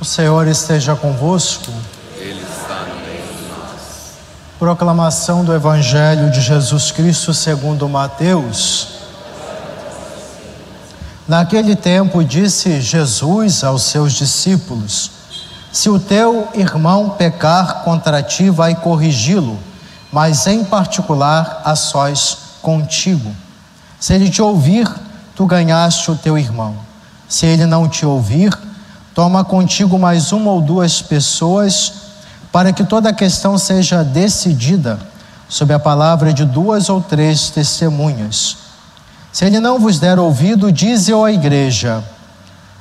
O Senhor esteja convosco. Ele está no meio de nós. Proclamação do Evangelho de Jesus Cristo segundo Mateus. Naquele tempo disse Jesus aos seus discípulos: Se o teu irmão pecar contra ti, vai corrigi-lo, mas em particular a sós contigo. Se ele te ouvir, tu ganhaste o teu irmão. Se ele não te ouvir, toma contigo mais uma ou duas pessoas, para que toda a questão seja decidida sob a palavra de duas ou três testemunhas. Se ele não vos der ouvido, dize-o à igreja.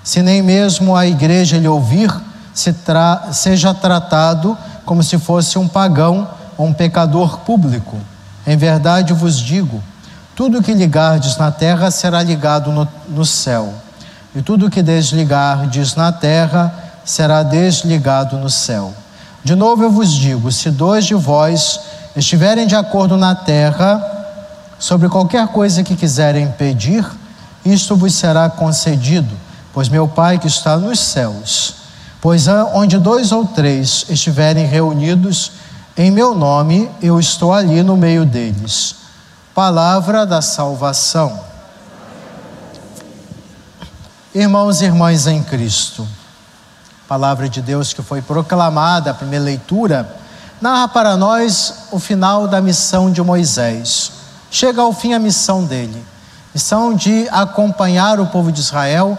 Se nem mesmo a igreja lhe ouvir, se tra seja tratado como se fosse um pagão ou um pecador público. Em verdade vos digo: tudo que ligardes na terra será ligado no, no céu, e tudo que desligardes na terra será desligado no céu. De novo eu vos digo: se dois de vós estiverem de acordo na terra, sobre qualquer coisa que quiserem pedir, isto vos será concedido, pois meu Pai que está nos céus. Pois onde dois ou três estiverem reunidos em meu nome, eu estou ali no meio deles. Palavra da salvação. Irmãos e irmãs em Cristo, palavra de Deus que foi proclamada, a primeira leitura, narra para nós o final da missão de Moisés chega ao fim a missão dele missão de acompanhar o povo de Israel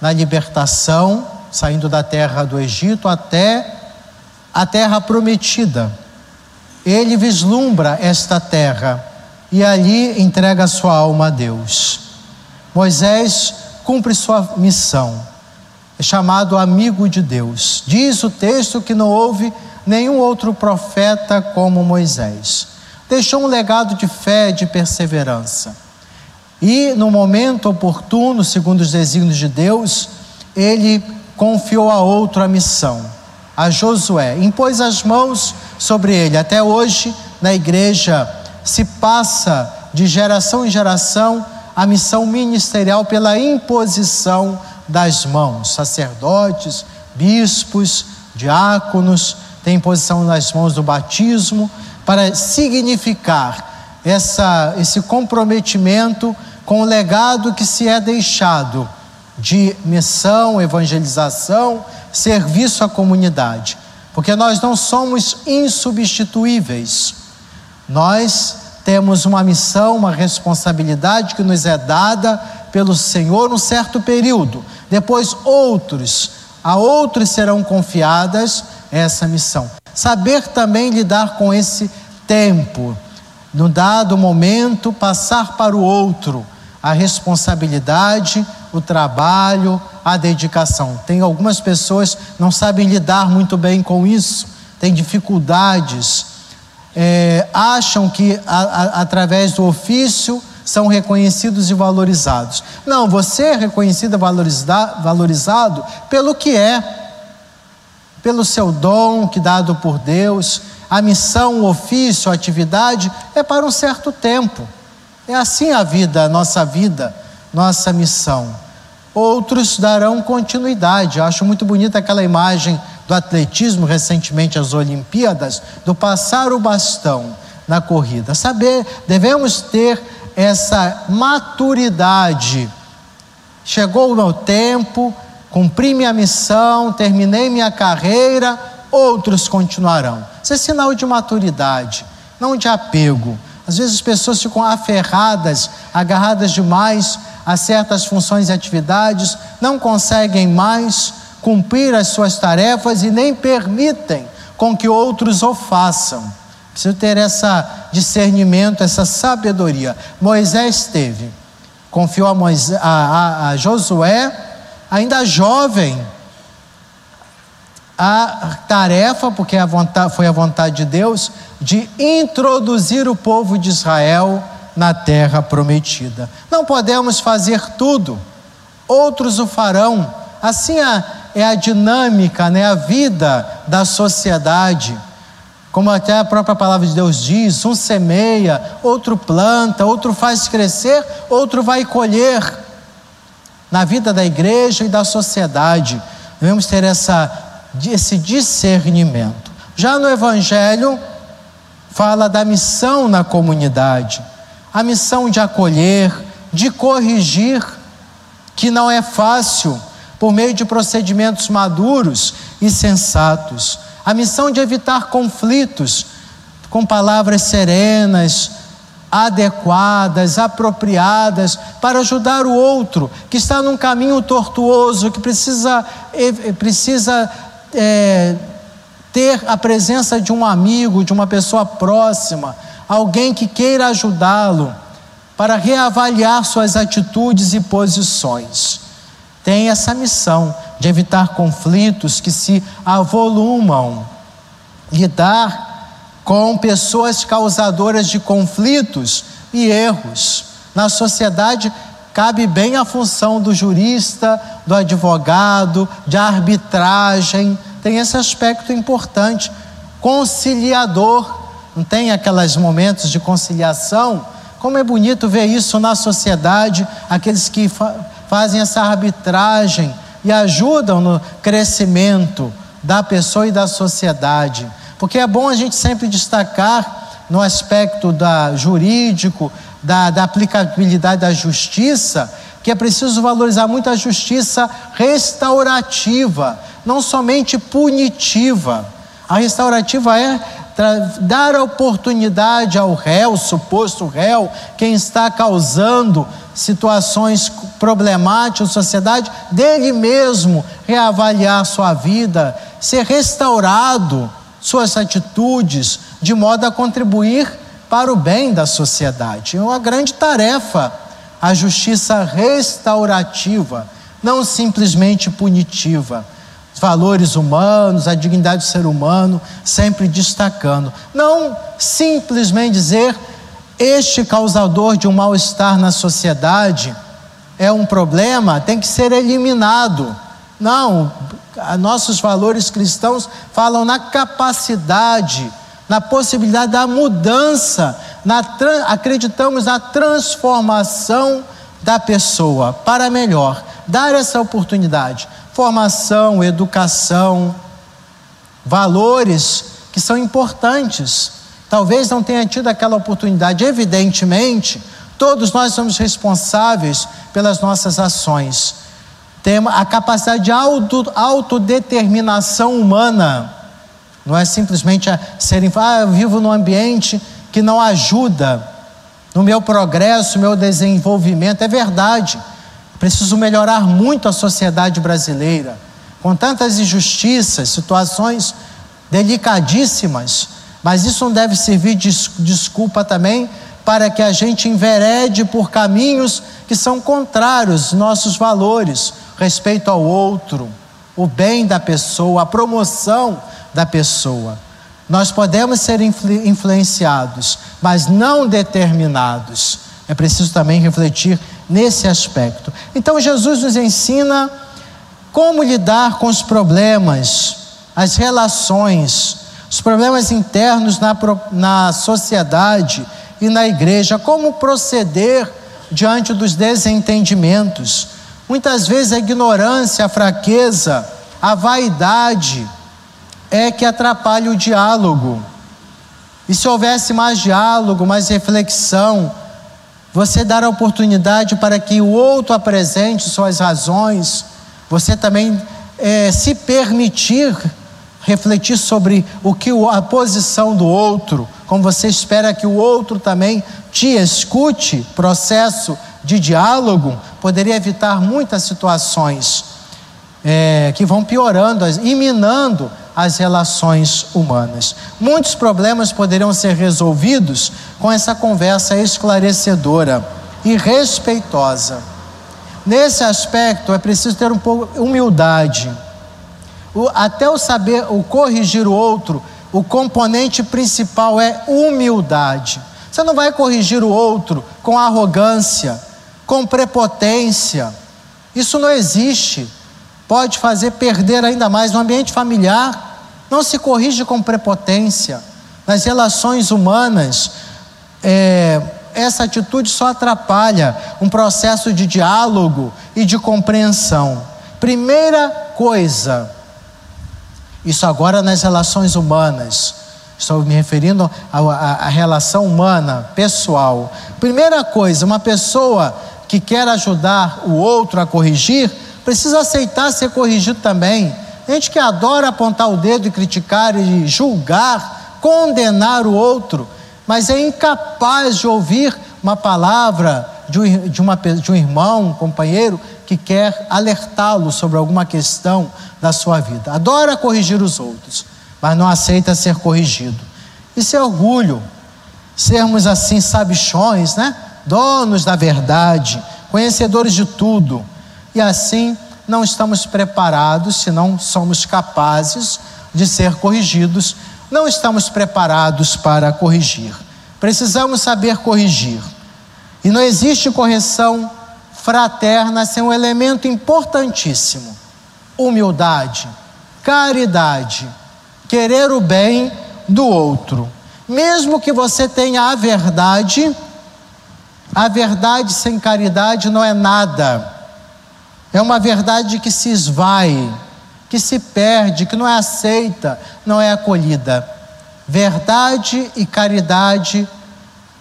na libertação, saindo da terra do Egito até a terra prometida. Ele vislumbra esta terra e ali entrega a sua alma a Deus. Moisés cumpre sua missão, é chamado amigo de Deus. Diz o texto que não houve nenhum outro profeta como Moisés deixou um legado de fé, de perseverança. E no momento oportuno, segundo os desígnios de Deus, ele confiou a outro a missão, a Josué, impôs as mãos sobre ele. Até hoje, na igreja, se passa de geração em geração a missão ministerial pela imposição das mãos. Sacerdotes, bispos, diáconos, tem imposição nas mãos do batismo para significar essa, esse comprometimento com o legado que se é deixado de missão, evangelização, serviço à comunidade. Porque nós não somos insubstituíveis. Nós temos uma missão, uma responsabilidade que nos é dada pelo Senhor um certo período. Depois outros, a outros serão confiadas essa missão. Saber também lidar com esse tempo, no dado momento, passar para o outro a responsabilidade, o trabalho, a dedicação. Tem algumas pessoas não sabem lidar muito bem com isso, têm dificuldades, é, acham que a, a, através do ofício são reconhecidos e valorizados. Não, você é reconhecido e valorizado pelo que é pelo seu dom que dado por Deus, a missão, o ofício, a atividade é para um certo tempo. É assim a vida, a nossa vida, nossa missão. Outros darão continuidade. Eu acho muito bonita aquela imagem do atletismo recentemente às Olimpíadas, do passar o bastão na corrida. Saber, devemos ter essa maturidade. Chegou o meu tempo, cumpri minha missão, terminei minha carreira, outros continuarão. Isso é sinal de maturidade, não de apego. Às vezes as pessoas ficam aferradas, agarradas demais a certas funções e atividades, não conseguem mais cumprir as suas tarefas e nem permitem com que outros o façam. Preciso ter esse discernimento, essa sabedoria. Moisés teve, confiou a, Moisés, a, a, a Josué ainda jovem, a tarefa, porque a vontade, foi a vontade de Deus, de introduzir o povo de Israel na terra prometida. Não podemos fazer tudo, outros o farão. Assim é a dinâmica, né, a vida da sociedade. Como até a própria palavra de Deus diz: um semeia, outro planta, outro faz crescer, outro vai colher na vida da igreja e da sociedade. Devemos ter essa, esse discernimento. Já no Evangelho, fala da missão na comunidade, a missão de acolher, de corrigir, que não é fácil, por meio de procedimentos maduros e sensatos, a missão de evitar conflitos com palavras serenas, adequadas, apropriadas, para ajudar o outro que está num caminho tortuoso, que precisa, precisa é, ter a presença de um amigo, de uma pessoa próxima, alguém que queira ajudá-lo para reavaliar suas atitudes e posições. Tem essa missão de evitar conflitos que se avolumam, lidar com pessoas causadoras de conflitos e erros. Na sociedade, cabe bem a função do jurista, do advogado, de arbitragem, tem esse aspecto importante. Conciliador, não tem aqueles momentos de conciliação? Como é bonito ver isso na sociedade, aqueles que fazem essa arbitragem e ajudam no crescimento da pessoa e da sociedade. Porque é bom a gente sempre destacar no aspecto da jurídico, da, da aplicabilidade da justiça, que é preciso valorizar muito a justiça restaurativa, não somente punitiva. A restaurativa é dar oportunidade ao réu, suposto réu, quem está causando situações problemáticas na sociedade, dele mesmo reavaliar sua vida, ser restaurado suas atitudes, de modo a contribuir para o bem da sociedade. É uma grande tarefa a justiça restaurativa, não simplesmente punitiva. Valores humanos, a dignidade do ser humano, sempre destacando. Não simplesmente dizer este causador de um mal-estar na sociedade é um problema, tem que ser eliminado. Não, nossos valores cristãos falam na capacidade, na possibilidade da mudança, na, acreditamos na transformação da pessoa para melhor. Dar essa oportunidade. Formação, educação, valores que são importantes. Talvez não tenha tido aquela oportunidade, evidentemente, todos nós somos responsáveis pelas nossas ações tem a capacidade de auto, autodeterminação humana. Não é simplesmente serem, ah, eu vivo num ambiente que não ajuda no meu progresso, meu desenvolvimento. É verdade. Preciso melhorar muito a sociedade brasileira. Com tantas injustiças, situações delicadíssimas. Mas isso não deve servir de desculpa também para que a gente enverede por caminhos que são contrários aos nossos valores, respeito ao outro, o bem da pessoa, a promoção da pessoa. Nós podemos ser influ influenciados, mas não determinados. É preciso também refletir nesse aspecto. Então, Jesus nos ensina como lidar com os problemas, as relações, os problemas internos na, na sociedade e na igreja, como proceder diante dos desentendimentos. Muitas vezes a ignorância, a fraqueza, a vaidade é que atrapalha o diálogo. E se houvesse mais diálogo, mais reflexão, você dar a oportunidade para que o outro apresente suas razões, você também é, se permitir refletir sobre o que a posição do outro, como você espera que o outro também te escute, processo de diálogo, poderia evitar muitas situações é, que vão piorando e minando as relações humanas. Muitos problemas poderiam ser resolvidos com essa conversa esclarecedora e respeitosa. Nesse aspecto é preciso ter um pouco de humildade o, até o saber, o corrigir o outro, o componente principal é humildade. Você não vai corrigir o outro com arrogância, com prepotência. Isso não existe. Pode fazer perder ainda mais no ambiente familiar. Não se corrige com prepotência. Nas relações humanas, é, essa atitude só atrapalha um processo de diálogo e de compreensão. Primeira coisa, isso agora nas relações humanas, estou me referindo à relação humana, pessoal. Primeira coisa, uma pessoa que quer ajudar o outro a corrigir, precisa aceitar ser corrigido também. Gente que adora apontar o dedo e criticar e julgar, condenar o outro, mas é incapaz de ouvir uma palavra de, uma, de um irmão, um companheiro, que quer alertá-lo sobre alguma questão da sua vida. Adora corrigir os outros, mas não aceita ser corrigido. Isso é orgulho. Sermos assim sabichões, né? Donos da verdade, conhecedores de tudo. E assim não estamos preparados, se não somos capazes de ser corrigidos, não estamos preparados para corrigir. Precisamos saber corrigir. E não existe correção fraterna sem um elemento importantíssimo: humildade, caridade, querer o bem do outro. Mesmo que você tenha a verdade, a verdade sem caridade não é nada. É uma verdade que se esvai, que se perde, que não é aceita, não é acolhida. Verdade e caridade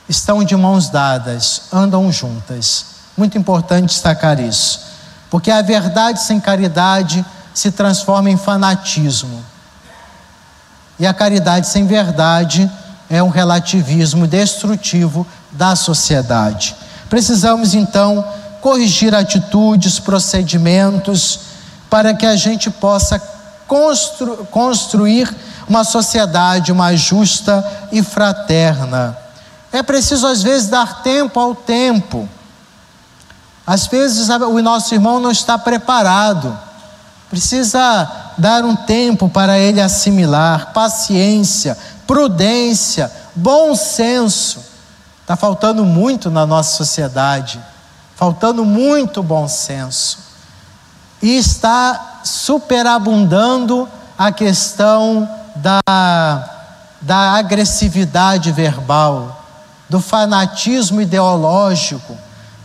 estão de mãos dadas, andam juntas. Muito importante destacar isso, porque a verdade sem caridade se transforma em fanatismo. E a caridade sem verdade é um relativismo destrutivo da sociedade. Precisamos então corrigir atitudes, procedimentos, para que a gente possa constru construir uma sociedade mais justa e fraterna. É preciso, às vezes, dar tempo ao tempo. Às vezes, o nosso irmão não está preparado, precisa dar um tempo para ele assimilar, paciência, prudência, bom senso. Está faltando muito na nossa sociedade faltando muito bom senso. E está superabundando a questão da, da agressividade verbal, do fanatismo ideológico,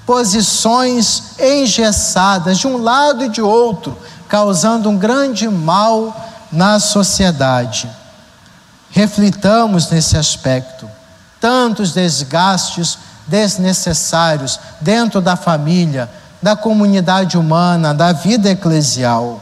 posições engessadas de um lado e de outro, causando um grande mal na sociedade. Reflitamos nesse aspecto. Tantos desgastes desnecessários dentro da família, da comunidade humana, da vida eclesial.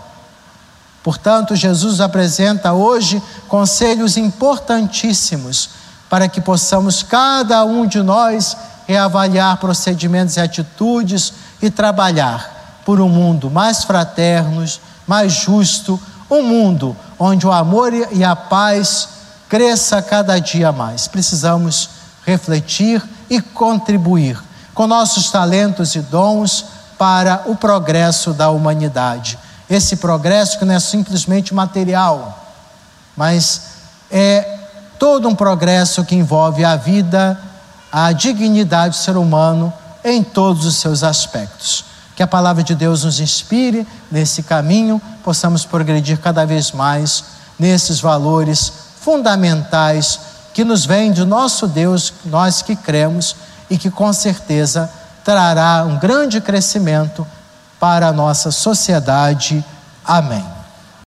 Portanto, Jesus apresenta hoje conselhos importantíssimos para que possamos, cada um de nós, reavaliar procedimentos e atitudes e trabalhar por um mundo mais fraterno, mais justo, um mundo onde o amor e a paz cresça cada dia mais. Precisamos refletir e contribuir com nossos talentos e dons para o progresso da humanidade. Esse progresso que não é simplesmente material, mas é todo um progresso que envolve a vida, a dignidade do ser humano em todos os seus aspectos. Que a palavra de Deus nos inspire nesse caminho, possamos progredir cada vez mais nesses valores fundamentais que nos vem de nosso Deus, nós que cremos e que com certeza trará um grande crescimento para a nossa sociedade. Amém.